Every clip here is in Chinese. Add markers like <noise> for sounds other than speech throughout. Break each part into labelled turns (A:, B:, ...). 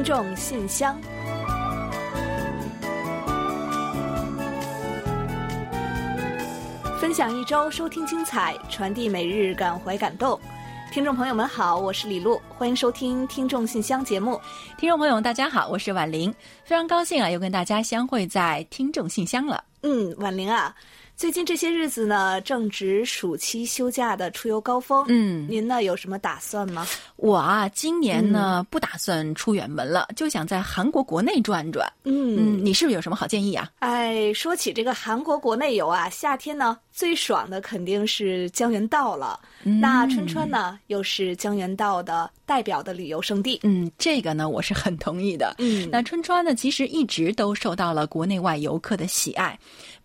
A: 听众信箱，分享一周收听精彩，传递每日感怀感动。听众朋友们好，我是李璐，欢迎收听《听众信箱》节目。
B: 听众朋友们大家好，我是婉玲，非常高兴啊，又跟大家相会在《听众信箱》了。
A: 嗯，婉玲啊。最近这些日子呢，正值暑期休假的出游高峰。
B: 嗯，
A: 您呢有什么打算吗？
B: 我啊，今年呢不打算出远门了，就想在韩国国内转转。
A: 嗯，
B: 你是不是有什么好建议啊？
A: 哎，说起这个韩国国内游啊，夏天呢最爽的肯定是江原道了。那春川呢，又是江原道的代表的旅游胜地。
B: 嗯，这个呢我是很同意的。
A: 嗯，
B: 那春川呢，其实一直都受到了国内外游客的喜爱。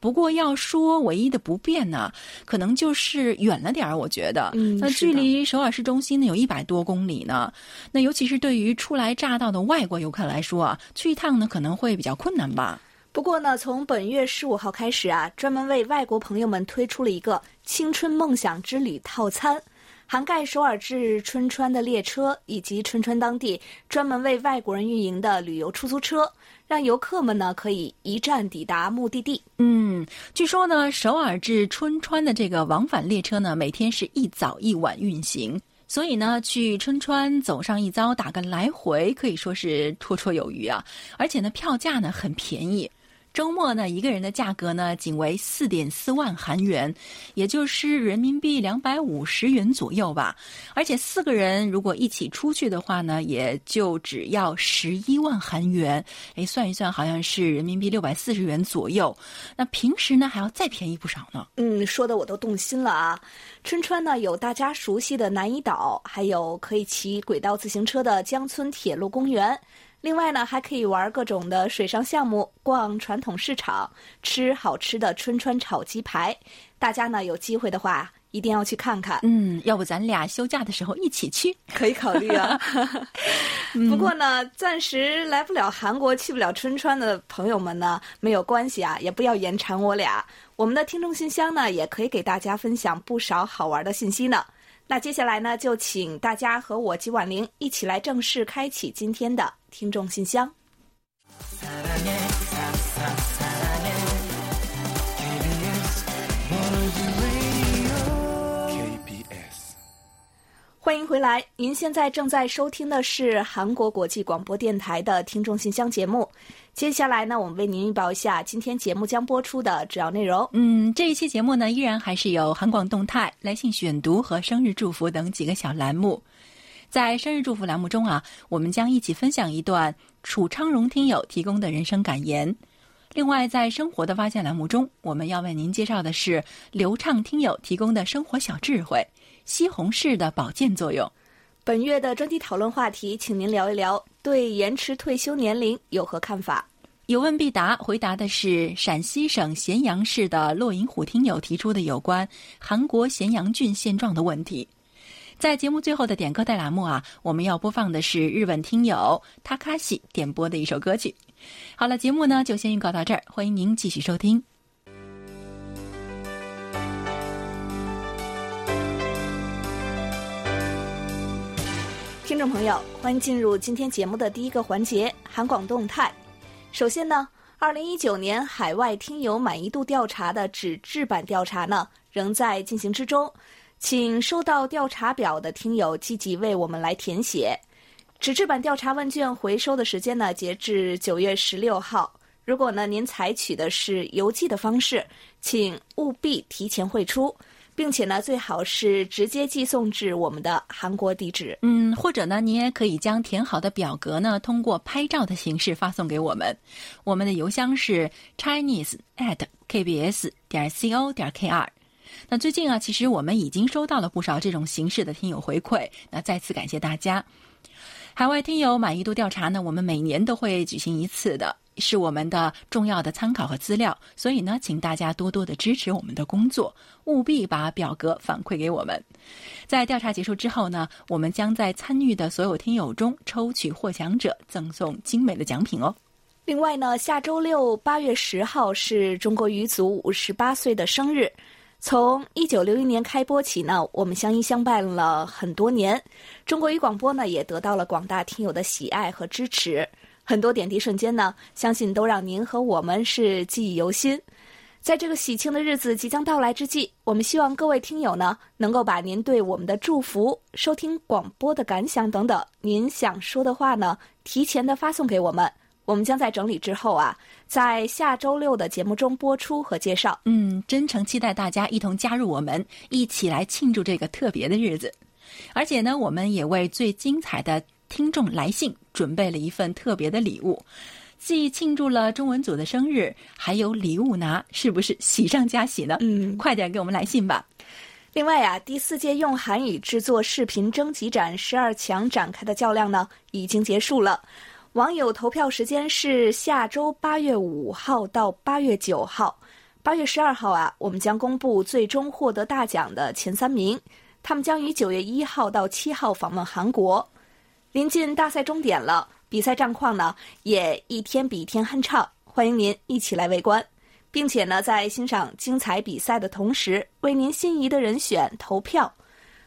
B: 不过要说唯一的不便呢，可能就是远了点儿。我觉得，
A: 嗯，
B: 那距离首尔市中心呢有一百多公里呢。那尤其是对于初来乍到的外国游客来说啊，去一趟呢可能会比较困难吧。
A: 不过呢，从本月十五号开始啊，专门为外国朋友们推出了一个青春梦想之旅套餐。涵盖首尔至春川的列车，以及春川当地专门为外国人运营的旅游出租车，让游客们呢可以一站抵达目的地。
B: 嗯，据说呢，首尔至春川的这个往返列车呢，每天是一早一晚运行，所以呢，去春川走上一遭，打个来回，可以说是绰绰有余啊。而且呢，票价呢很便宜。周末呢，一个人的价格呢仅为四点四万韩元，也就是人民币两百五十元左右吧。而且四个人如果一起出去的话呢，也就只要十一万韩元。哎，算一算，好像是人民币六百四十元左右。那平时呢，还要再便宜不少呢。
A: 嗯，说的我都动心了啊！春川呢，有大家熟悉的南怡岛，还有可以骑轨道自行车的江村铁路公园。另外呢，还可以玩各种的水上项目，逛传统市场，吃好吃的春川炒鸡排。大家呢有机会的话，一定要去看看。
B: 嗯，要不咱俩休假的时候一起去，
A: 可以考虑啊。<laughs> <laughs> 不过呢，暂时来不了韩国，去不了春川的朋友们呢，没有关系啊，也不要言馋我俩。我们的听众信箱呢，也可以给大家分享不少好玩的信息呢。那接下来呢，就请大家和我及婉玲一起来正式开启今天的听众信箱。欢迎回来，您现在正在收听的是韩国国际广播电台的听众信箱节目。接下来呢，我们为您预报一下今天节目将播出的主要内容。
B: 嗯，这一期节目呢，依然还是有韩广动态、来信选读和生日祝福等几个小栏目。在生日祝福栏目中啊，我们将一起分享一段楚昌荣听友提供的人生感言。另外，在生活的发现栏目中，我们要为您介绍的是流畅听友提供的生活小智慧。西红柿的保健作用。
A: 本月的专题讨论话题，请您聊一聊对延迟退休年龄有何看法？
B: 有问必答，回答的是陕西省咸阳市的骆银虎听友提出的有关韩国咸阳郡现状的问题。在节目最后的点歌带栏目啊，我们要播放的是日本听友他卡西点播的一首歌曲。好了，节目呢就先预告到这儿，欢迎您继续收听。
A: 听众朋友，欢迎进入今天节目的第一个环节——韩广动态。首先呢，二零一九年海外听友满意度调查的纸质版调查呢，仍在进行之中，请收到调查表的听友积极为我们来填写。纸质版调查问卷回收的时间呢，截至九月十六号。如果呢您采取的是邮寄的方式，请务必提前汇出。并且呢，最好是直接寄送至我们的韩国地址。
B: 嗯，或者呢，你也可以将填好的表格呢，通过拍照的形式发送给我们。我们的邮箱是 chinese at kbs 点 co 点 kr。那最近啊，其实我们已经收到了不少这种形式的听友回馈，那再次感谢大家。海外听友满意度调查呢，我们每年都会举行一次的。是我们的重要的参考和资料，所以呢，请大家多多的支持我们的工作，务必把表格反馈给我们。在调查结束之后呢，我们将在参与的所有听友中抽取获奖者，赠送精美的奖品哦。
A: 另外呢，下周六八月十号是中国语组五十八岁的生日。从一九六一年开播起呢，我们相依相伴了很多年，中国语广播呢也得到了广大听友的喜爱和支持。很多点滴瞬间呢，相信都让您和我们是记忆犹新。在这个喜庆的日子即将到来之际，我们希望各位听友呢，能够把您对我们的祝福、收听广播的感想等等，您想说的话呢，提前的发送给我们。我们将在整理之后啊，在下周六的节目中播出和介绍。
B: 嗯，真诚期待大家一同加入我们，一起来庆祝这个特别的日子。而且呢，我们也为最精彩的听众来信准备了一份特别的礼物，既庆祝了中文组的生日，还有礼物拿，是不是喜上加喜呢？
A: 嗯，
B: 快点给我们来信吧。
A: 另外啊，第四届用韩语制作视频征集展十二强展开的较量呢，已经结束了。网友投票时间是下周八月五号到八月九号，八月十二号啊，我们将公布最终获得大奖的前三名，他们将于九月一号到七号访问韩国。临近大赛终点了，比赛战况呢也一天比一天酣畅，欢迎您一起来围观，并且呢在欣赏精彩比赛的同时，为您心仪的人选投票。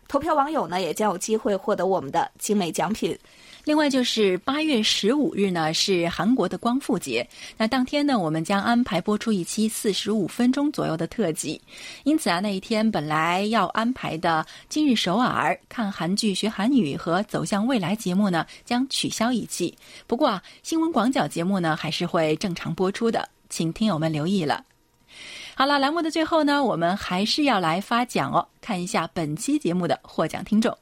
A: 投票网友呢也将有机会获得我们的精美奖品。
B: 另外就是八月十五日呢，是韩国的光复节。那当天呢，我们将安排播出一期四十五分钟左右的特辑。因此啊，那一天本来要安排的《今日首尔》看韩剧学韩语和《走向未来》节目呢，将取消一期。不过啊，新闻广角节目呢，还是会正常播出的，请听友们留意了。好了，栏目的最后呢，我们还是要来发奖哦。看一下本期节目的获奖听众。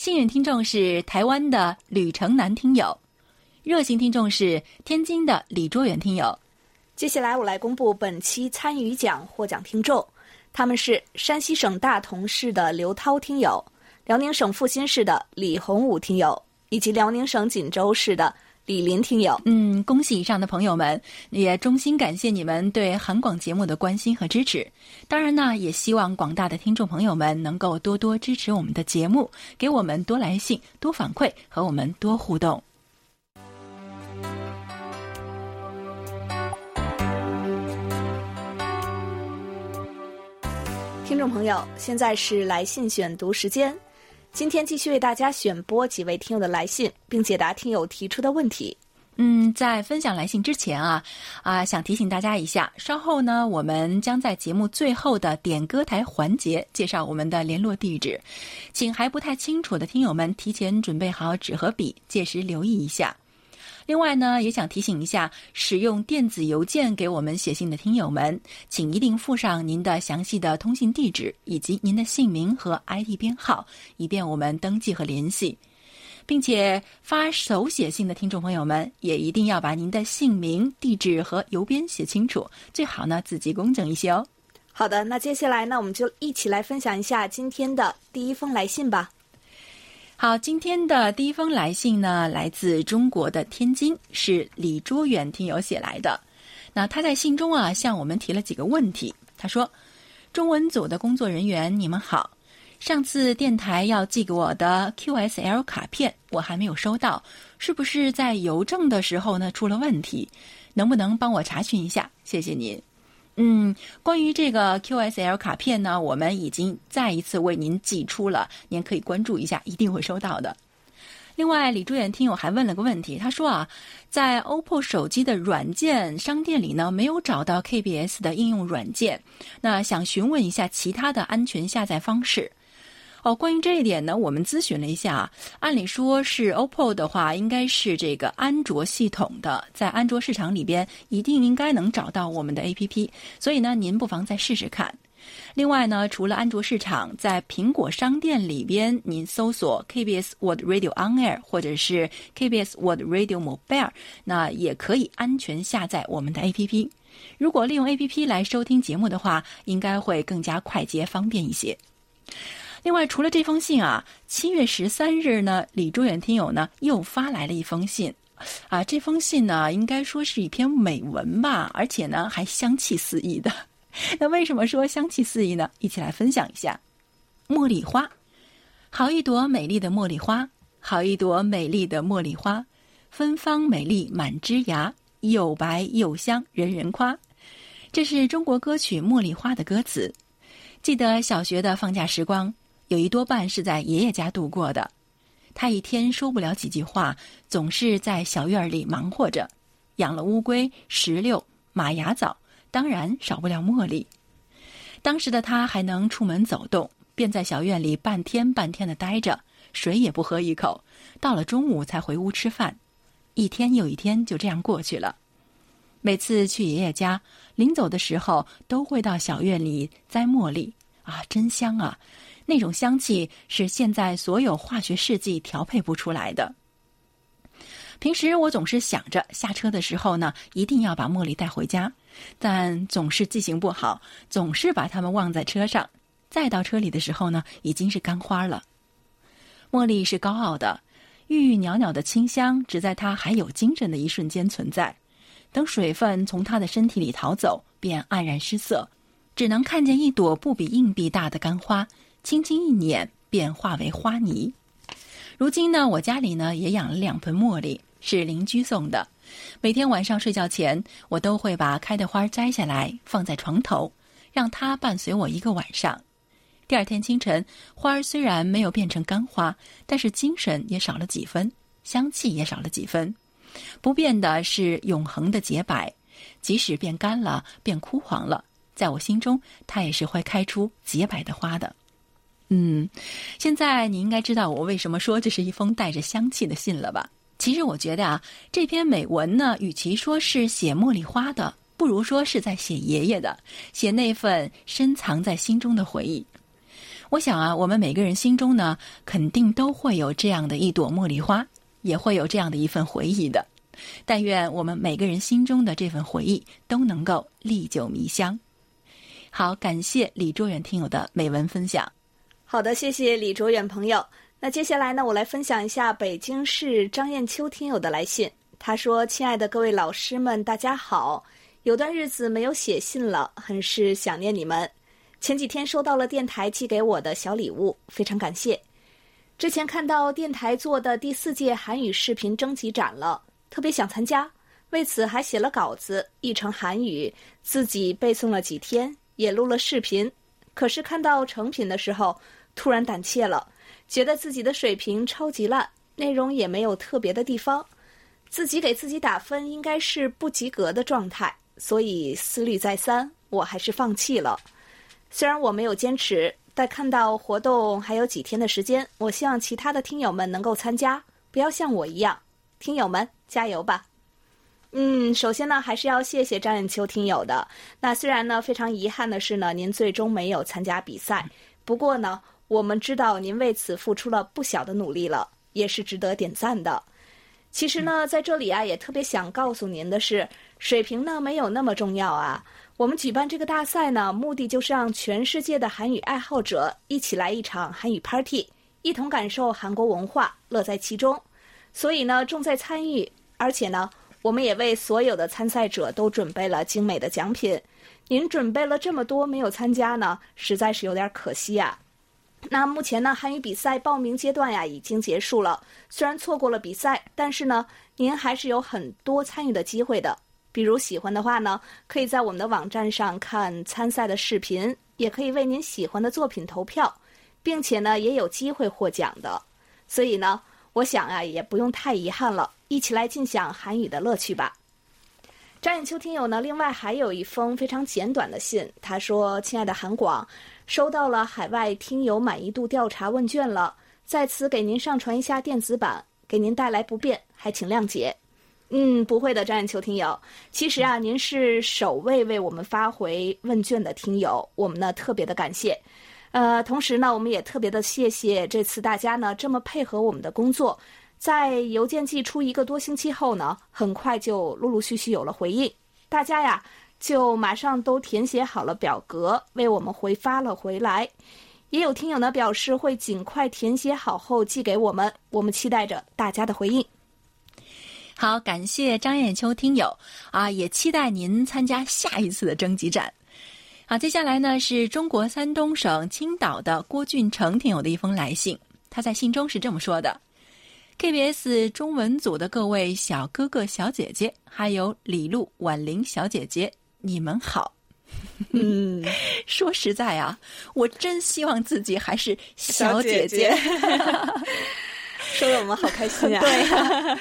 B: 幸运听众是台湾的吕城南听友，热心听众是天津的李卓远听友。
A: 接下来我来公布本期参与奖获奖听众，他们是山西省大同市的刘涛听友、辽宁省阜新市的李洪武听友，以及辽宁省锦州市的。李林听友，
B: 嗯，恭喜以上的朋友们，也衷心感谢你们对韩广节目的关心和支持。当然呢，也希望广大的听众朋友们能够多多支持我们的节目，给我们多来信、多反馈和我们多互动。
A: 听众朋友，现在是来信选读时间。今天继续为大家选播几位听友的来信，并解答听友提出的问题。
B: 嗯，在分享来信之前啊，啊，想提醒大家一下，稍后呢，我们将在节目最后的点歌台环节介绍我们的联络地址，请还不太清楚的听友们提前准备好纸和笔，届时留意一下。另外呢，也想提醒一下，使用电子邮件给我们写信的听友们，请一定附上您的详细的通信地址以及您的姓名和 ID 编号，以便我们登记和联系。并且发手写信的听众朋友们，也一定要把您的姓名、地址和邮编写清楚，最好呢字迹工整一些哦。
A: 好的，那接下来呢，我们就一起来分享一下今天的第一封来信吧。
B: 好，今天的第一封来信呢，来自中国的天津，是李卓远听友写来的。那他在信中啊，向我们提了几个问题。他说：“中文组的工作人员，你们好，上次电台要寄给我的 QSL 卡片，我还没有收到，是不是在邮政的时候呢出了问题？能不能帮我查询一下？谢谢您。”嗯，关于这个 QSL 卡片呢，我们已经再一次为您寄出了，您可以关注一下，一定会收到的。另外，李朱远听友还问了个问题，他说啊，在 OPPO 手机的软件商店里呢，没有找到 KBS 的应用软件，那想询问一下其他的安全下载方式。哦，关于这一点呢，我们咨询了一下。按理说是 OPPO 的话，应该是这个安卓系统的，在安卓市场里边一定应该能找到我们的 APP。所以呢，您不妨再试试看。另外呢，除了安卓市场，在苹果商店里边，您搜索 KBS World Radio On Air 或者是 KBS World Radio Mobile，那也可以安全下载我们的 APP。如果利用 APP 来收听节目的话，应该会更加快捷方便一些。另外，除了这封信啊，七月十三日呢，李卓远听友呢又发来了一封信，啊，这封信呢应该说是一篇美文吧，而且呢还香气四溢的。<laughs> 那为什么说香气四溢呢？一起来分享一下。茉莉花，好一朵美丽的茉莉花，好一朵美丽的茉莉花，芬芳美丽满枝芽，又白又香人人夸。这是中国歌曲《茉莉花》的歌词。记得小学的放假时光，有一多半是在爷爷家度过的。他一天说不了几句话，总是在小院里忙活着，养了乌龟、石榴、马牙枣，当然少不了茉莉。当时的他还能出门走动，便在小院里半天半天的待着，水也不喝一口。到了中午才回屋吃饭，一天又一天就这样过去了。每次去爷爷家，临走的时候都会到小院里摘茉莉，啊，真香啊！那种香气是现在所有化学试剂调配不出来的。平时我总是想着下车的时候呢，一定要把茉莉带回家，但总是记性不好，总是把它们忘在车上。再到车里的时候呢，已经是干花了。茉莉是高傲的，郁郁袅袅的清香只在它还有精神的一瞬间存在。等水分从它的身体里逃走，便黯然失色，只能看见一朵不比硬币大的干花，轻轻一捻便化为花泥。如今呢，我家里呢也养了两盆茉莉，是邻居送的。每天晚上睡觉前，我都会把开的花摘下来放在床头，让它伴随我一个晚上。第二天清晨，花儿虽然没有变成干花，但是精神也少了几分，香气也少了几分。不变的是永恒的洁白，即使变干了、变枯黄了，在我心中，它也是会开出洁白的花的。嗯，现在你应该知道我为什么说这是一封带着香气的信了吧？其实我觉得啊，这篇美文呢，与其说是写茉莉花的，不如说是在写爷爷的，写那份深藏在心中的回忆。我想啊，我们每个人心中呢，肯定都会有这样的一朵茉莉花。也会有这样的一份回忆的，但愿我们每个人心中的这份回忆都能够历久弥香。好，感谢李卓远听友的美文分享。
A: 好的，谢谢李卓远朋友。那接下来呢，我来分享一下北京市张艳秋听友的来信。他说：“亲爱的各位老师们，大家好，有段日子没有写信了，很是想念你们。前几天收到了电台寄给我的小礼物，非常感谢。”之前看到电台做的第四届韩语视频征集展了，特别想参加，为此还写了稿子，译成韩语，自己背诵了几天，也录了视频。可是看到成品的时候，突然胆怯了，觉得自己的水平超级烂，内容也没有特别的地方，自己给自己打分应该是不及格的状态，所以思虑再三，我还是放弃了。虽然我没有坚持。但看到活动还有几天的时间，我希望其他的听友们能够参加，不要像我一样。听友们加油吧！嗯，首先呢，还是要谢谢张艳秋听友的。那虽然呢，非常遗憾的是呢，您最终没有参加比赛。不过呢，我们知道您为此付出了不小的努力了，也是值得点赞的。其实呢，在这里啊，也特别想告诉您的是，水平呢没有那么重要啊。我们举办这个大赛呢，目的就是让全世界的韩语爱好者一起来一场韩语 party，一同感受韩国文化，乐在其中。所以呢，重在参与，而且呢，我们也为所有的参赛者都准备了精美的奖品。您准备了这么多，没有参加呢，实在是有点可惜呀。那目前呢，韩语比赛报名阶段呀已经结束了。虽然错过了比赛，但是呢，您还是有很多参与的机会的。比如喜欢的话呢，可以在我们的网站上看参赛的视频，也可以为您喜欢的作品投票，并且呢也有机会获奖的。所以呢，我想啊也不用太遗憾了，一起来尽享韩语的乐趣吧。张眼秋听友呢，另外还有一封非常简短的信，他说：“亲爱的韩广，收到了海外听友满意度调查问卷了，在此给您上传一下电子版，给您带来不便，还请谅解。”嗯，不会的，张艳秋听友。其实啊，您是首位为我们发回问卷的听友，我们呢特别的感谢。呃，同时呢，我们也特别的谢谢这次大家呢这么配合我们的工作，在邮件寄出一个多星期后呢，很快就陆陆续续有了回应，大家呀就马上都填写好了表格，为我们回发了回来。也有听友呢表示会尽快填写好后寄给我们，我们期待着大家的回应。
B: 好，感谢张艳秋听友啊，也期待您参加下一次的征集展。好，接下来呢是中国山东省青岛的郭俊成听友的一封来信，他在信中是这么说的：“ KBS 中文组的各位小哥哥小姐姐，还有李璐、婉玲小姐姐，你们好。嗯，<laughs> 说实在啊，我真希望自己还是小姐姐。<laughs>
A: 说的我们好开心啊！
B: 对，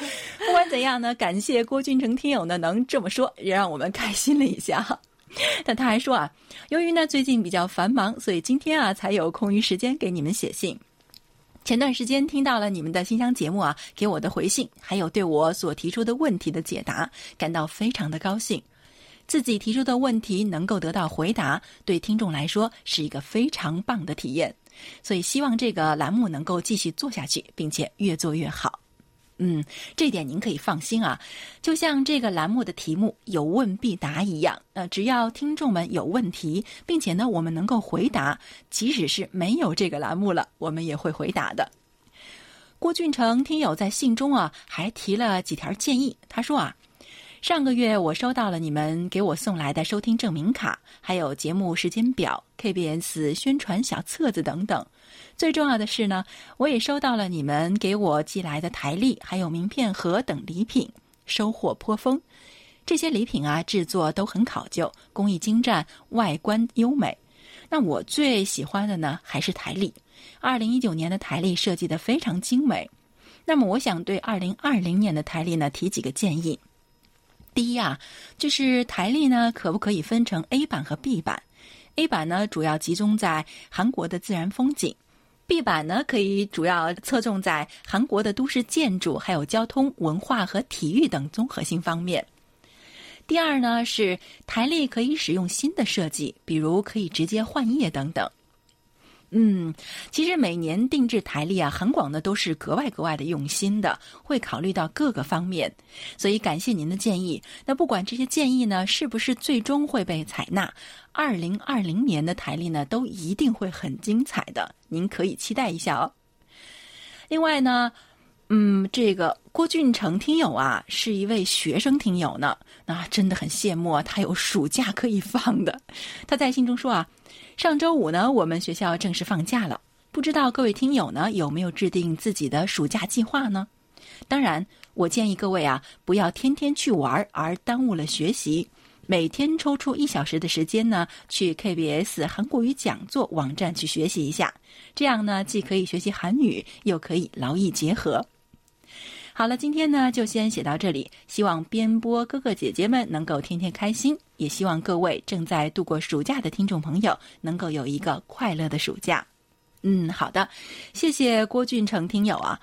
B: 不管怎样呢，感谢郭俊成听友呢能这么说，也让我们开心了一下。<laughs> 但他还说啊，由于呢最近比较繁忙，所以今天啊才有空余时间给你们写信。前段时间听到了你们的新乡节目啊，给我的回信，还有对我所提出的问题的解答，感到非常的高兴。自己提出的问题能够得到回答，对听众来说是一个非常棒的体验。所以希望这个栏目能够继续做下去，并且越做越好。嗯，这点您可以放心啊。就像这个栏目的题目“有问必答”一样，呃，只要听众们有问题，并且呢，我们能够回答，即使是没有这个栏目了，我们也会回答的。郭俊成听友在信中啊，还提了几条建议。他说啊，上个月我收到了你们给我送来的收听证明卡，还有节目时间表、KBS 宣传小册子等等。最重要的是呢，我也收到了你们给我寄来的台历，还有名片盒等礼品，收获颇丰。这些礼品啊，制作都很考究，工艺精湛，外观优美。那我最喜欢的呢，还是台历。二零一九年的台历设计的非常精美。那么，我想对二零二零年的台历呢提几个建议。第一啊，就是台历呢，可不可以分成 A 版和 B 版？A 版呢，主要集中在韩国的自然风景。B 版呢，可以主要侧重在韩国的都市建筑、还有交通、文化和体育等综合性方面。第二呢，是台历可以使用新的设计，比如可以直接换页等等。嗯，其实每年定制台历啊，韩广呢都是格外格外的用心的，会考虑到各个方面，所以感谢您的建议。那不管这些建议呢是不是最终会被采纳，二零二零年的台历呢都一定会很精彩的，您可以期待一下哦。另外呢，嗯，这个郭俊成听友啊是一位学生听友呢，那真的很羡慕，他有暑假可以放的。他在信中说啊。上周五呢，我们学校正式放假了。不知道各位听友呢有没有制定自己的暑假计划呢？当然，我建议各位啊，不要天天去玩而耽误了学习。每天抽出一小时的时间呢，去 KBS 韩国语讲座网站去学习一下。这样呢，既可以学习韩语，又可以劳逸结合。好了，今天呢就先写到这里。希望编播哥哥姐姐们能够天天开心，也希望各位正在度过暑假的听众朋友能够有一个快乐的暑假。嗯，好的，谢谢郭俊成听友啊。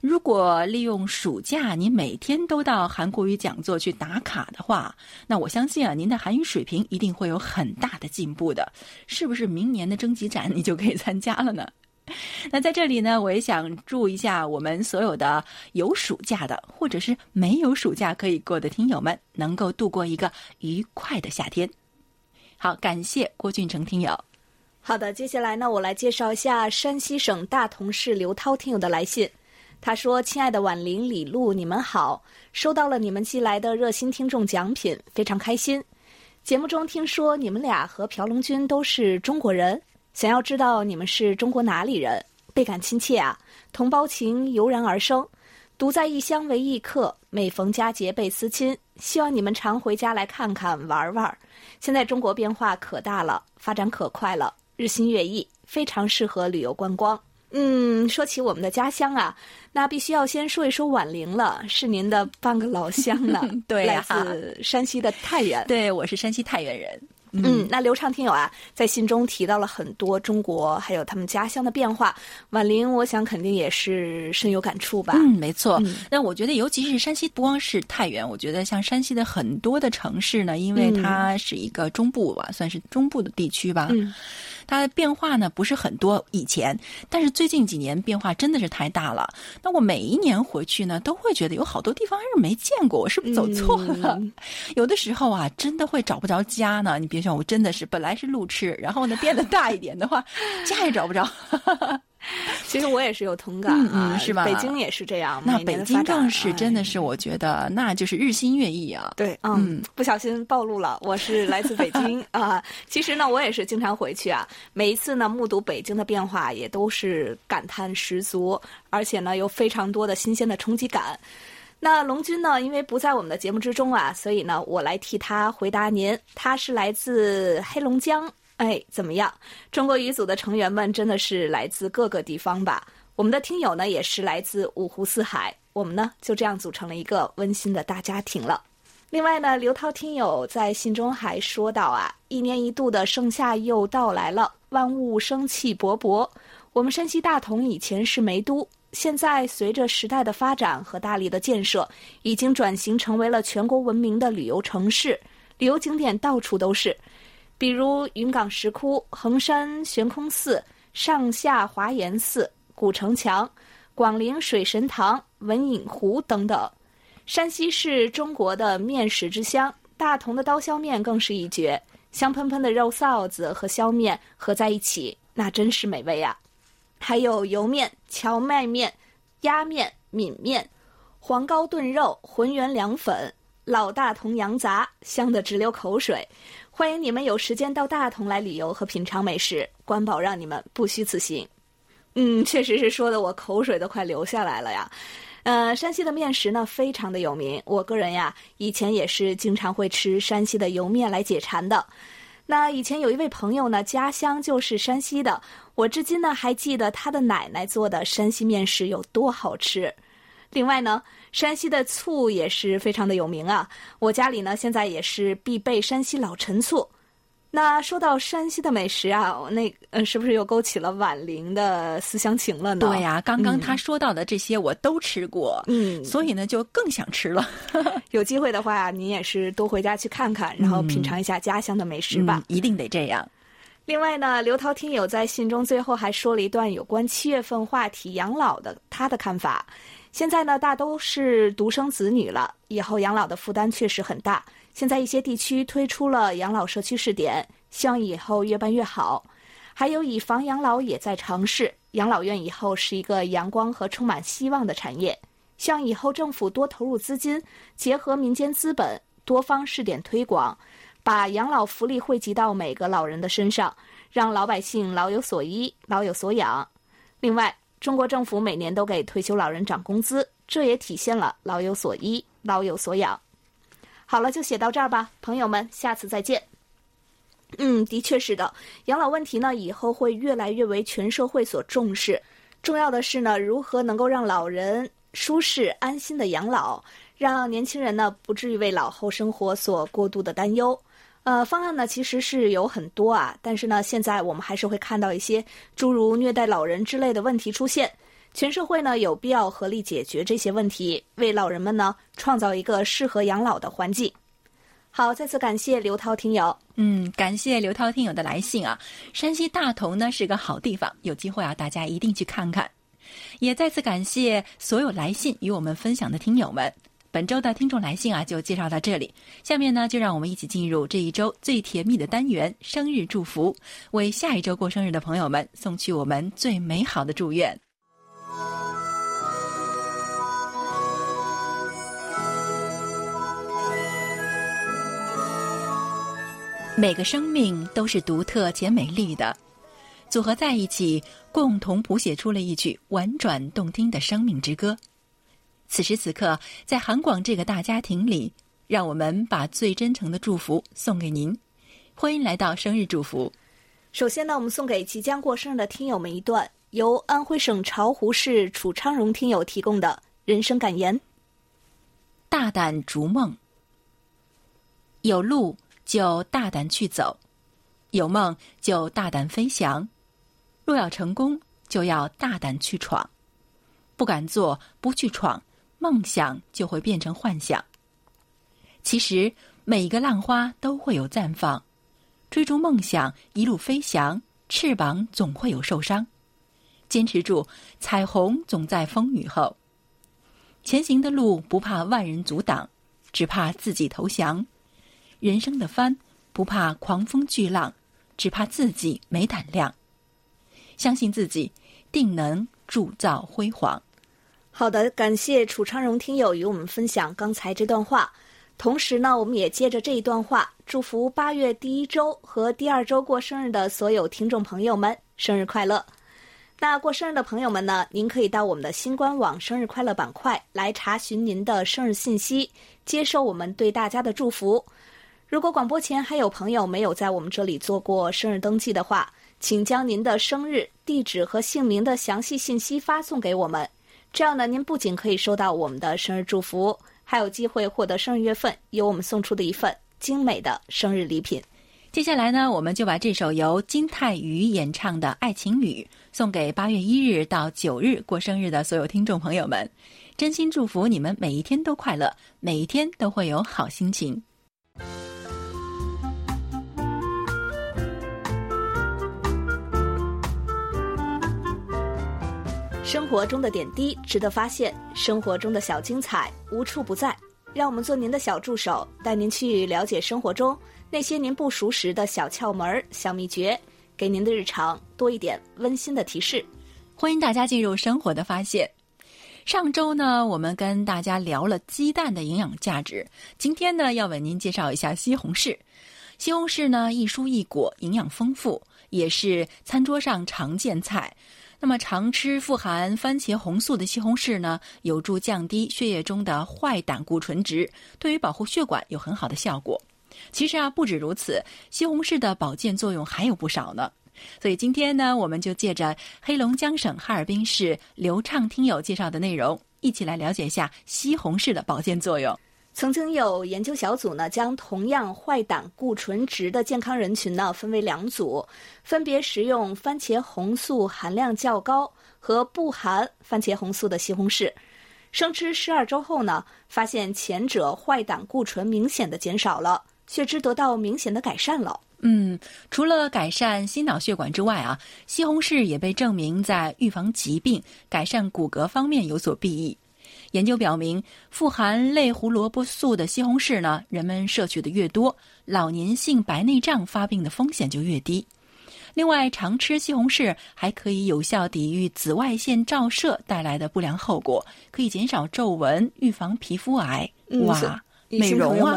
B: 如果利用暑假，你每天都到韩国语讲座去打卡的话，那我相信啊，您的韩语水平一定会有很大的进步的。是不是明年的征集展你就可以参加了呢？<laughs> 那在这里呢，我也想祝一下我们所有的有暑假的，或者是没有暑假可以过的听友们，能够度过一个愉快的夏天。好，感谢郭俊成听友。
A: 好的，接下来呢，我来介绍一下山西省大同市刘涛听友的来信。他说：“亲爱的婉玲、李璐，你们好，收到了你们寄来的热心听众奖品，非常开心。节目中听说你们俩和朴龙君都是中国人。”想要知道你们是中国哪里人，倍感亲切啊！同胞情油然而生，独在异乡为异客，每逢佳节倍思亲。希望你们常回家来看看玩玩。现在中国变化可大了，发展可快了，日新月异，非常适合旅游观光。嗯，说起我们的家乡啊，那必须要先说一说宛陵了，是您的半个老乡呢。<laughs>
B: 对，
A: 来自山西的太原。
B: 对，我是山西太原人。
A: 嗯，那刘畅听友啊，在信中提到了很多中国还有他们家乡的变化。婉玲，我想肯定也是深有感触吧？
B: 嗯，没错。那我觉得，尤其是山西，不光是太原，我觉得像山西的很多的城市呢，因为它是一个中部吧，算是中部的地区吧。
A: 嗯。
B: 它的变化呢不是很多，以前，但是最近几年变化真的是太大了。那我每一年回去呢，都会觉得有好多地方还是没见过，我是不是走错了？<laughs> 有的时候啊，真的会找不着家呢。你别说，我真的是本来是路痴，然后呢变得大一点的话，家也找不着。<laughs>
A: 其实我也是有同感
B: 啊，是吧？
A: 北京也是这样。
B: 那北京更是真的是，我觉得那就是日新月异啊。
A: 对，嗯，不小心暴露了，我是来自北京啊。<laughs> 其实呢，我也是经常回去啊。每一次呢，目睹北京的变化，也都是感叹十足，而且呢，有非常多的新鲜的冲击感。那龙军呢，因为不在我们的节目之中啊，所以呢，我来替他回答您。他是来自黑龙江。哎，怎么样？中国语组的成员们真的是来自各个地方吧？我们的听友呢，也是来自五湖四海。我们呢，就这样组成了一个温馨的大家庭了。另外呢，刘涛听友在信中还说到啊，一年一度的盛夏又到来了，万物生气勃勃。我们山西大同以前是煤都，现在随着时代的发展和大力的建设，已经转型成为了全国闻名的旅游城市，旅游景点到处都是。比如云冈石窟、衡山悬空寺、上下华严寺、古城墙、广陵水神堂、文隐湖等等。山西是中国的面食之乡，大同的刀削面更是一绝。香喷喷的肉臊子和削面合在一起，那真是美味啊！还有油面、荞麦面、压面、抿面、黄糕炖肉、浑圆凉粉、老大同羊杂，香得直流口水。欢迎你们有时间到大同来旅游和品尝美食，关保让你们不虚此行。嗯，<laughs> 确实是说的我口水都快流下来了呀。呃，山西的面食呢非常的有名，我个人呀以前也是经常会吃山西的油面来解馋的。那以前有一位朋友呢，家乡就是山西的，我至今呢还记得他的奶奶做的山西面食有多好吃。另外呢。山西的醋也是非常的有名啊，我家里呢现在也是必备山西老陈醋。那说到山西的美食啊，那呃是不是又勾起了婉玲的思乡情了呢？
B: 对呀，刚刚他说到的这些我都吃过，嗯，所以呢就更想吃了。<laughs>
A: 有机会的话，您也是多回家去看看，然后品尝一下家乡的美食吧，
B: 一定得这样。
A: 另外呢，刘涛听友在信中最后还说了一段有关七月份话题养老的他的看法。现在呢，大都是独生子女了，以后养老的负担确实很大。现在一些地区推出了养老社区试点，希望以后越办越好。还有以房养老也在尝试，养老院以后是一个阳光和充满希望的产业。希望以后政府多投入资金，结合民间资本，多方试点推广，把养老福利惠及到每个老人的身上，让老百姓老有所依、老有所养。另外，中国政府每年都给退休老人涨工资，这也体现了老有所依、老有所养。好了，就写到这儿吧，朋友们，下次再见。嗯，的确是的，养老问题呢，以后会越来越为全社会所重视。重要的是呢，如何能够让老人舒适安心的养老，让年轻人呢不至于为老后生活所过度的担忧。呃，方案呢其实是有很多啊，但是呢，现在我们还是会看到一些诸如虐待老人之类的问题出现。全社会呢有必要合力解决这些问题，为老人们呢创造一个适合养老的环境。好，再次感谢刘涛听友。
B: 嗯，感谢刘涛听友的来信啊。山西大同呢是个好地方，有机会啊大家一定去看看。也再次感谢所有来信与我们分享的听友们。本周的听众来信啊，就介绍到这里。下面呢，就让我们一起进入这一周最甜蜜的单元——生日祝福，为下一周过生日的朋友们送去我们最美好的祝愿。每个生命都是独特且美丽的，组合在一起，共同谱写出了一曲婉转动听的生命之歌。此时此刻，在韩广这个大家庭里，让我们把最真诚的祝福送给您。欢迎来到生日祝福。
A: 首先呢，我们送给即将过生日的听友们一段由安徽省巢湖市楚昌荣听友提供的人生感言：
B: 大胆逐梦，有路就大胆去走，有梦就大胆飞翔。若要成功，就要大胆去闯。不敢做，不去闯。梦想就会变成幻想。其实每一个浪花都会有绽放，追逐梦想一路飞翔，翅膀总会有受伤。坚持住，彩虹总在风雨后。前行的路不怕万人阻挡，只怕自己投降。人生的帆不怕狂风巨浪，只怕自己没胆量。相信自己，定能铸造辉煌。
A: 好的，感谢楚昌荣听友与我们分享刚才这段话。同时呢，我们也接着这一段话，祝福八月第一周和第二周过生日的所有听众朋友们生日快乐。那过生日的朋友们呢，您可以到我们的新官网“生日快乐”板块来查询您的生日信息，接受我们对大家的祝福。如果广播前还有朋友没有在我们这里做过生日登记的话，请将您的生日、地址和姓名的详细信息发送给我们。这样呢，您不仅可以收到我们的生日祝福，还有机会获得生日月份由我们送出的一份精美的生日礼品。
B: 接下来呢，我们就把这首由金泰宇演唱的《爱情雨》送给八月一日到九日过生日的所有听众朋友们，真心祝福你们每一天都快乐，每一天都会有好心情。
A: 生活中的点滴值得发现，生活中的小精彩无处不在。让我们做您的小助手，带您去了解生活中那些您不熟识的小窍门、小秘诀，给您的日常多一点温馨的提示。
B: 欢迎大家进入生活的发现。上周呢，我们跟大家聊了鸡蛋的营养价值，今天呢，要为您介绍一下西红柿。西红柿呢，一蔬一果，营养丰富，也是餐桌上常见菜。那么，常吃富含番茄红素的西红柿呢，有助降低血液中的坏胆固醇值，对于保护血管有很好的效果。其实啊，不止如此，西红柿的保健作用还有不少呢。所以今天呢，我们就借着黑龙江省哈尔滨市刘畅听友介绍的内容，一起来了解一下西红柿的保健作用。
A: 曾经有研究小组呢，将同样坏胆固醇值的健康人群呢分为两组，分别食用番茄红素含量较高和不含番茄红素的西红柿，生吃十二周后呢，发现前者坏胆固醇明显的减少了，血脂得到明显的改善了。
B: 嗯，除了改善心脑血管之外啊，西红柿也被证明在预防疾病、改善骨骼方面有所裨益。研究表明，富含类胡萝卜素的西红柿呢，人们摄取的越多，老年性白内障发病的风险就越低。另外，常吃西红柿还可以有效抵御紫外线照射带来的不良后果，可以减少皱纹，预防皮肤癌。哇，美容啊，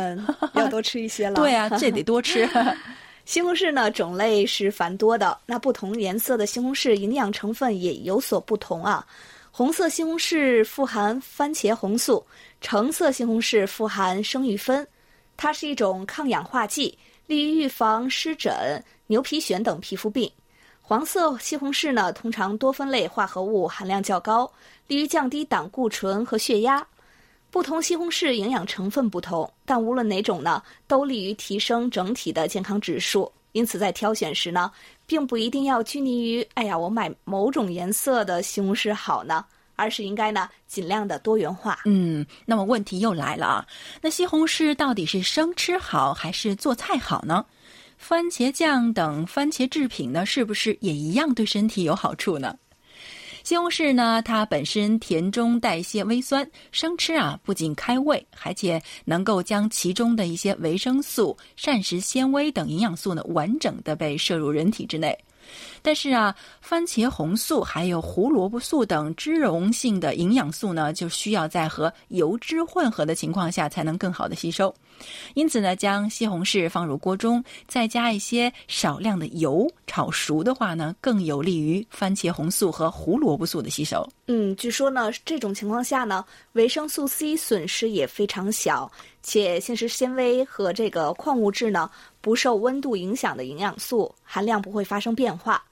A: 要多吃一些了。<laughs>
B: 对啊，这得多吃。<laughs>
A: 西红柿呢，种类是繁多的，那不同颜色的西红柿营养成分也有所不同啊。红色西红柿富含番茄红素，橙色西红柿富含生育酚，它是一种抗氧化剂，利于预防湿疹、牛皮癣等皮肤病。黄色西红柿呢，通常多酚类化合物含量较高，利于降低胆固醇和血压。不同西红柿营养成分不同，但无论哪种呢，都利于提升整体的健康指数。因此，在挑选时呢，并不一定要拘泥于“哎呀，我买某种颜色的西红柿好呢”，而是应该呢，尽量的多元化。
B: 嗯，那么问题又来了啊，那西红柿到底是生吃好还是做菜好呢？番茄酱等番茄制品呢，是不是也一样对身体有好处呢？西红柿呢，它本身甜中带一些微酸，生吃啊不仅开胃，而且能够将其中的一些维生素、膳食纤维等营养素呢，完整的被摄入人体之内。但是啊，番茄红素还有胡萝卜素等脂溶性的营养素呢，就需要在和油脂混合的情况下才能更好的吸收。因此呢，将西红柿放入锅中，再加一些少量的油炒熟的话呢，更有利于番茄红素和胡萝卜素的吸收。
A: 嗯，据说呢，这种情况下呢，维生素 C 损失也非常小，且膳食纤维和这个矿物质呢，不受温度影响的营养素含量不会发生变化。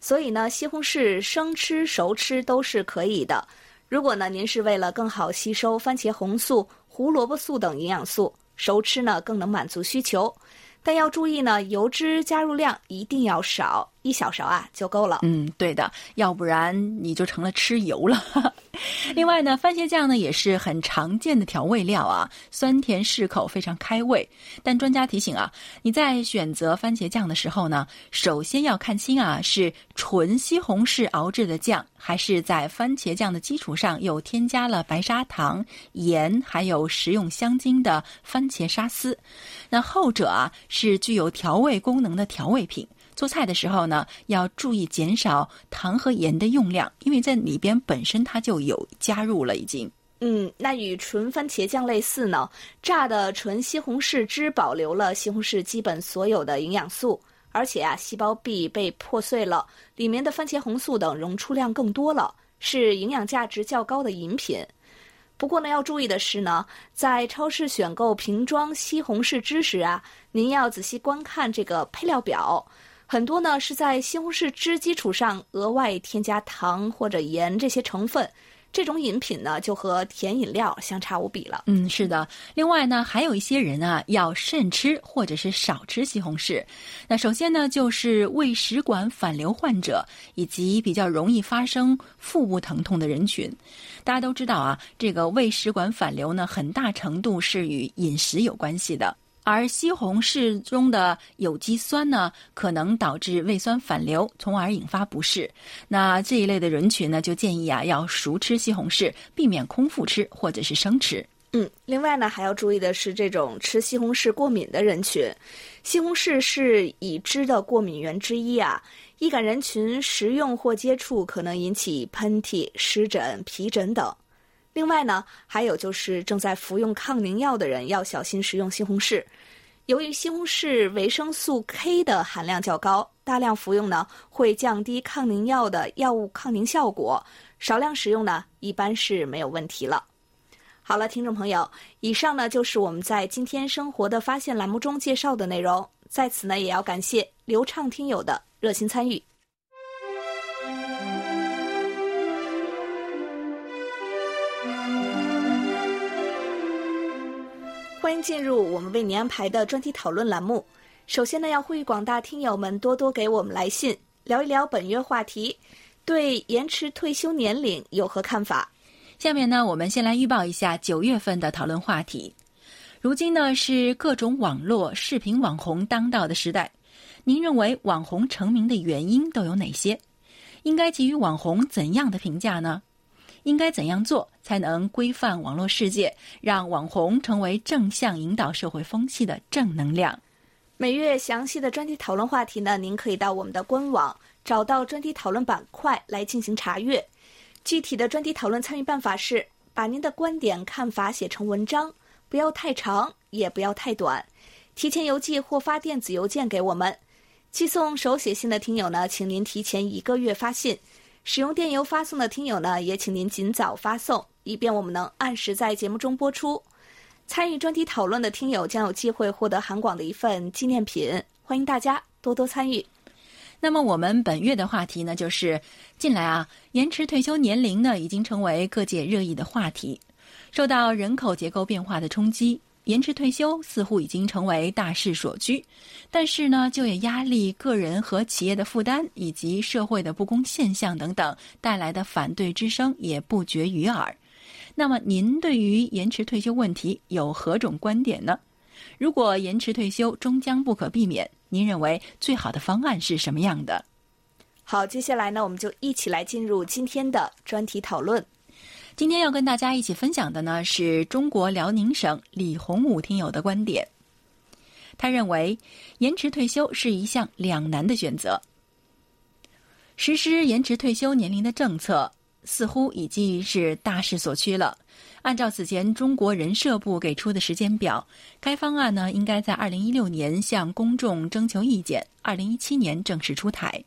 A: 所以呢，西红柿生吃、熟吃都是可以的。如果呢，您是为了更好吸收番茄红素、胡萝卜素等营养素，熟吃呢更能满足需求。但要注意呢，油脂加入量一定要少，一小勺啊就够了。
B: 嗯，对的，要不然你就成了吃油了。<laughs> 另外呢，番茄酱呢也是很常见的调味料啊，酸甜适口，非常开胃。但专家提醒啊，你在选择番茄酱的时候呢，首先要看清啊，是纯西红柿熬制的酱，还是在番茄酱的基础上又添加了白砂糖、盐还有食用香精的番茄沙司。那后者啊，是具有调味功能的调味品。做菜的时候呢，要注意减少糖和盐的用量，因为在里边本身它就有加入了已经。
A: 嗯，那与纯番茄酱类似呢，榨的纯西红柿汁保留了西红柿基本所有的营养素，而且啊，细胞壁被破碎了，里面的番茄红素等溶出量更多了，是营养价值较高的饮品。不过呢，要注意的是呢，在超市选购瓶装西红柿汁时啊，您要仔细观看这个配料表，很多呢是在西红柿汁基础上额外添加糖或者盐这些成分。这种饮品呢，就和甜饮料相差无比了。
B: 嗯，是的。另外呢，还有一些人啊，要慎吃或者是少吃西红柿。那首先呢，就是胃食管反流患者以及比较容易发生腹部疼痛的人群。大家都知道啊，这个胃食管反流呢，很大程度是与饮食有关系的。而西红柿中的有机酸呢，可能导致胃酸反流，从而引发不适。那这一类的人群呢，就建议啊，要熟吃西红柿，避免空腹吃或者是生吃。
A: 嗯，另外呢，还要注意的是，这种吃西红柿过敏的人群，西红柿是已知的过敏源之一啊。易感人群食用或接触可能引起喷嚏、湿疹、皮疹等。另外呢，还有就是正在服用抗凝药的人要小心食用西红柿，由于西红柿维生素 K 的含量较高，大量服用呢会降低抗凝药的药物抗凝效果，少量食用呢一般是没有问题了。好了，听众朋友，以上呢就是我们在今天生活的发现栏目中介绍的内容，在此呢也要感谢流畅听友的热心参与。欢迎进入我们为您安排的专题讨论栏目。首先呢，要呼吁广大听友们多多给我们来信，聊一聊本月话题，对延迟退休年龄有何看法？
B: 下面呢，我们先来预报一下九月份的讨论话题。如今呢，是各种网络视频网红当道的时代，您认为网红成名的原因都有哪些？应该给予网红怎样的评价呢？应该怎样做才能规范网络世界，让网红成为正向引导社会风气的正能量？
A: 每月详细的专题讨论话题呢，您可以到我们的官网找到专题讨论板块来进行查阅。具体的专题讨论参与办法是：把您的观点看法写成文章，不要太长，也不要太短。提前邮寄或发电子邮件给我们。寄送手写信的听友呢，请您提前一个月发信。使用电邮发送的听友呢，也请您尽早发送，以便我们能按时在节目中播出。参与专题讨论的听友将有机会获得韩广的一份纪念品，欢迎大家多多参与。
B: 那么我们本月的话题呢，就是近来啊，延迟退休年龄呢，已经成为各界热议的话题。受到人口结构变化的冲击。延迟退休似乎已经成为大势所趋，但是呢，就业压力、个人和企业的负担以及社会的不公现象等等带来的反对之声也不绝于耳。那么，您对于延迟退休问题有何种观点呢？如果延迟退休终将不可避免，您认为最好的方案是什么样的？
A: 好，接下来呢，我们就一起来进入今天的专题讨论。
B: 今天要跟大家一起分享的呢，是中国辽宁省李洪武听友的观点。他认为，延迟退休是一项两难的选择。实施延迟退休年龄的政策，似乎已经是大势所趋了。按照此前中国人社部给出的时间表，该方案呢，应该在二零一六年向公众征求意见，二零一七年正式出台。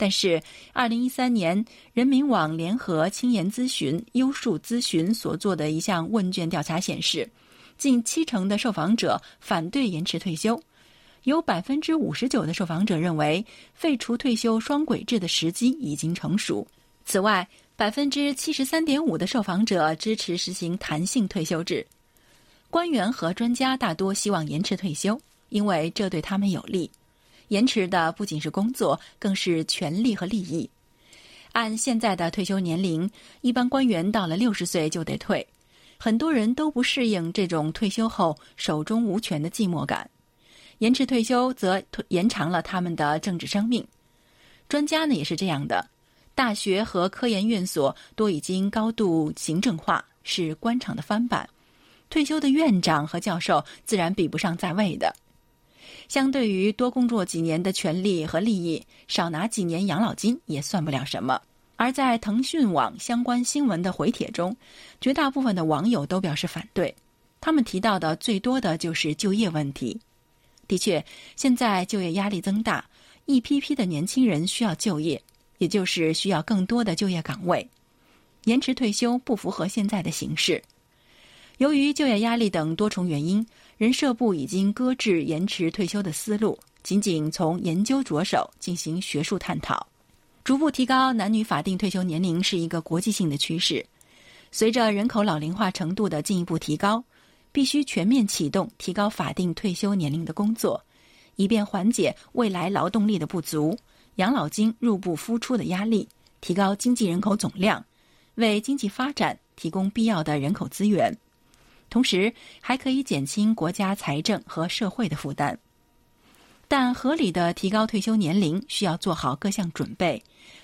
B: 但是，二零一三年人民网联合青研咨询、优树咨询所做的一项问卷调查显示，近七成的受访者反对延迟退休，有百分之五十九的受访者认为废除退休双轨制的时机已经成熟。此外，百分之七十三点五的受访者支持实行弹性退休制。官员和专家大多希望延迟退休，因为这对他们有利。延迟的不仅是工作，更是权利和利益。按现在的退休年龄，一般官员到了六十岁就得退，很多人都不适应这种退休后手中无权的寂寞感。延迟退休则延长了他们的政治生命。专家呢也是这样的，大学和科研院所都已经高度行政化，是官场的翻版。退休的院长和教授自然比不上在位的。相对于多工作几年的权利和利益，少拿几年养老金也算不了什么。而在腾讯网相关新闻的回帖中，绝大部分的网友都表示反对。他们提到的最多的就是就业问题。的确，现在就业压力增大，一批批的年轻人需要就业，也就是需要更多的就业岗位。延迟退休不符合现在的形势。由于就业压力等多重原因，人社部已经搁置延迟退休的思路，仅仅从研究着手进行学术探讨。逐步提高男女法定退休年龄是一个国际性的趋势。随着人口老龄化程度的进一步提高，必须全面启动提高法定退休年龄的工作，以便缓解未来劳动力的不足、养老金入不敷出的压力，提高经济人口总量，为经济发展提供必要的人口资源。同时，还可以减轻国家财政和社会的负担。但合理的提高退休年龄需要做好各项准备，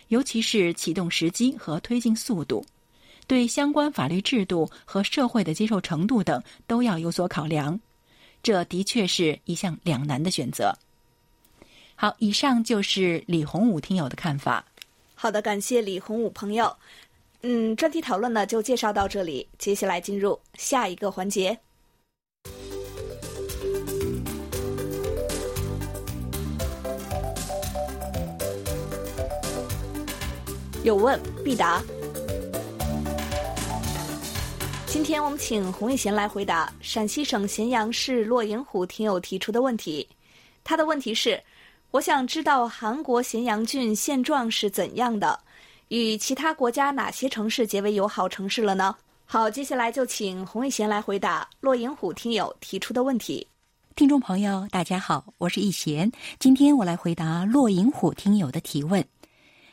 B: 尤其是启动时机和推进速度，对相关法律制度和社会的接受程度等都要有所考量。这的确是一项两难的选择。好，以上就是李洪武听友的看法。
A: 好的，感谢李洪武朋友。嗯，专题讨论呢就介绍到这里，接下来进入下一个环节。有问必答。今天我们请洪玉贤来回答陕西省咸阳市洛营湖听友提出的问题。他的问题是：我想知道韩国咸阳郡现状是怎样的，与其他国家哪些城市结为友好城市了呢？好，接下来就请洪玉贤来回答洛营湖听友提出的问题。
C: 听众朋友，大家好，我是易贤，今天我来回答洛营湖听友的提问。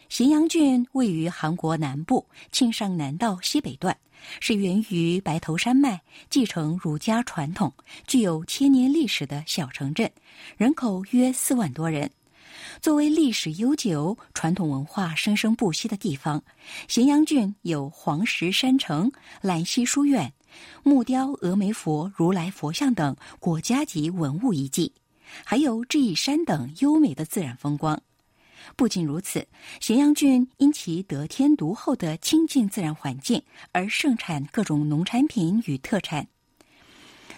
C: 咸阳郡位于韩国南部庆尚南道西北段，是源于白头山脉、继承儒家传统、具有千年历史的小城镇，人口约四万多人。作为历史悠久、传统文化生生不息的地方，咸阳郡有黄石山城、兰溪书院、木雕峨眉佛、如来佛像等国家级文物遗迹，还有智异山等优美的自然风光。不仅如此，咸阳郡因其得天独厚的清净自然环境而盛产各种农产品与特产。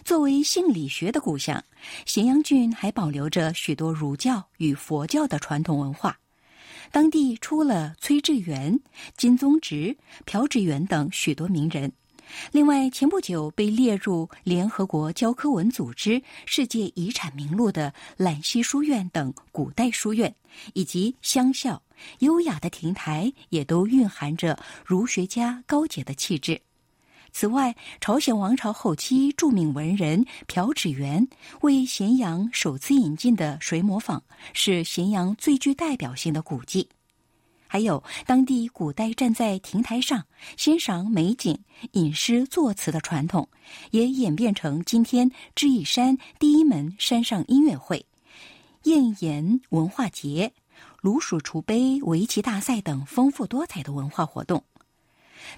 C: 作为性理学的故乡，咸阳郡还保留着许多儒教与佛教的传统文化。当地出了崔致远、金宗直、朴志远等许多名人。另外，前不久被列入联合国教科文组织世界遗产名录的兰溪书院等古代书院，以及乡校、优雅的亭台，也都蕴含着儒学家高洁的气质。此外，朝鲜王朝后期著名文人朴志元为咸阳首次引进的水磨坊，是咸阳最具代表性的古迹。还有当地古代站在亭台上欣赏美景、吟诗作词的传统，也演变成今天智异山第一门山上音乐会、燕岩文化节、炉鼠厨杯围棋大赛等丰富多彩的文化活动。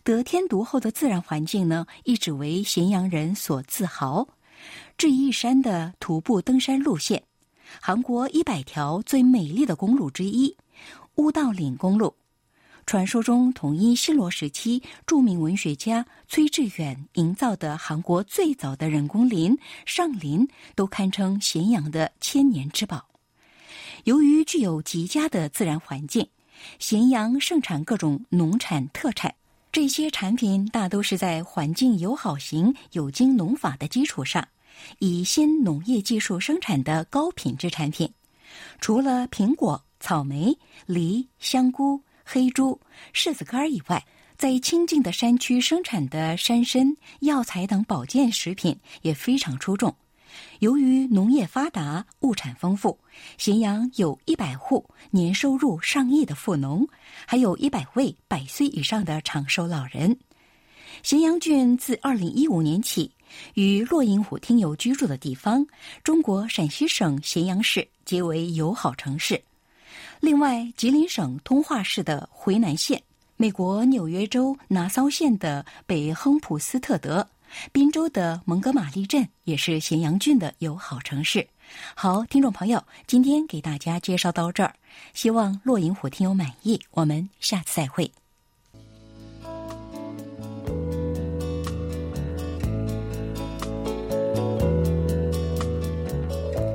C: 得天独厚的自然环境呢，一直为咸阳人所自豪。智异山的徒步登山路线，韩国一百条最美丽的公路之一。乌道岭公路，传说中统一新罗时期著名文学家崔致远营造的韩国最早的人工林上林，都堪称咸阳的千年之宝。由于具有极佳的自然环境，咸阳盛产各种农产特产，这些产品大都是在环境友好型有机农法的基础上，以新农业技术生产的高品质产品。除了苹果。草莓、梨、香菇、黑猪、柿子干以外，在清静的山区生产的山参、药材等保健食品也非常出众。由于农业发达、物产丰富，咸阳有一百户年收入上亿的富农，还有一百位百岁以上的长寿老人。咸阳郡自二零一五年起，与洛阴虎听友居住的地方——中国陕西省咸阳市结为友好城市。另外，吉林省通化市的回南县、美国纽约州拿骚县的北亨普斯特德、滨州的蒙哥马利镇也是咸阳郡的友好城市。好，听众朋友，今天给大家介绍到这儿，希望落银虎听友满意。我们下次再会。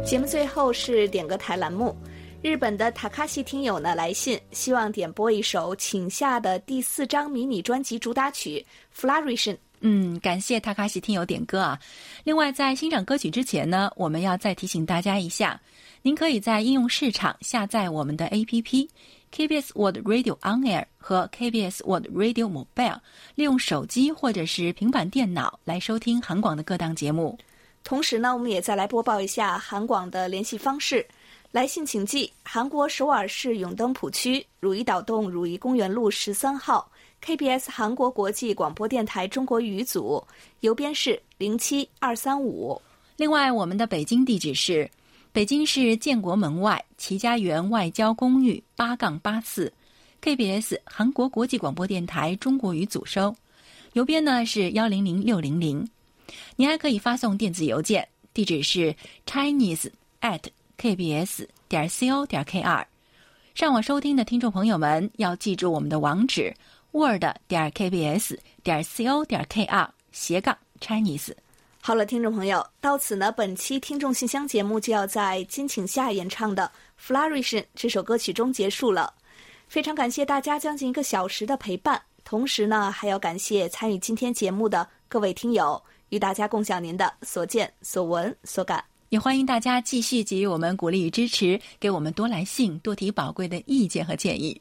A: 节目最后是点歌台栏目，日本的塔卡西听友呢来信，希望点播一首《请下》的第四张迷你专辑主打曲《Flourish》。
B: 嗯，感谢塔卡西听友点歌啊。另外，在欣赏歌曲之前呢，我们要再提醒大家一下，您可以在应用市场下载我们的 APP KBS World Radio On Air 和 KBS World Radio Mobile，利用手机或者是平板电脑来收听韩广的各档节目。
A: 同时呢，我们也再来播报一下韩广的联系方式。来信请寄韩国首尔市永登浦区汝矣岛洞汝矣公园路十三号 KBS 韩国国际广播电台中国语组，邮编是零七二三五。
B: 另外，我们的北京地址是北京市建国门外齐家园外交公寓八杠八四，KBS 韩国国际广播电台中国语组收，邮编呢是幺零零六零零。您还可以发送电子邮件，地址是 chinese at kbs 点 co 点 kr。上网收听的听众朋友们要记住我们的网址：word 点 kbs 点 co 点 kr 斜杠 chinese。
A: 好了，听众朋友，到此呢，本期听众信箱节目就要在金请夏演唱的《Flourish》这首歌曲中结束了。非常感谢大家将近一个小时的陪伴，同时呢，还要感谢参与今天节目的各位听友。与大家共享您的所见所闻所感，
B: 也欢迎大家继续给予我们鼓励与支持，给我们多来信，多提宝贵的意见和建议。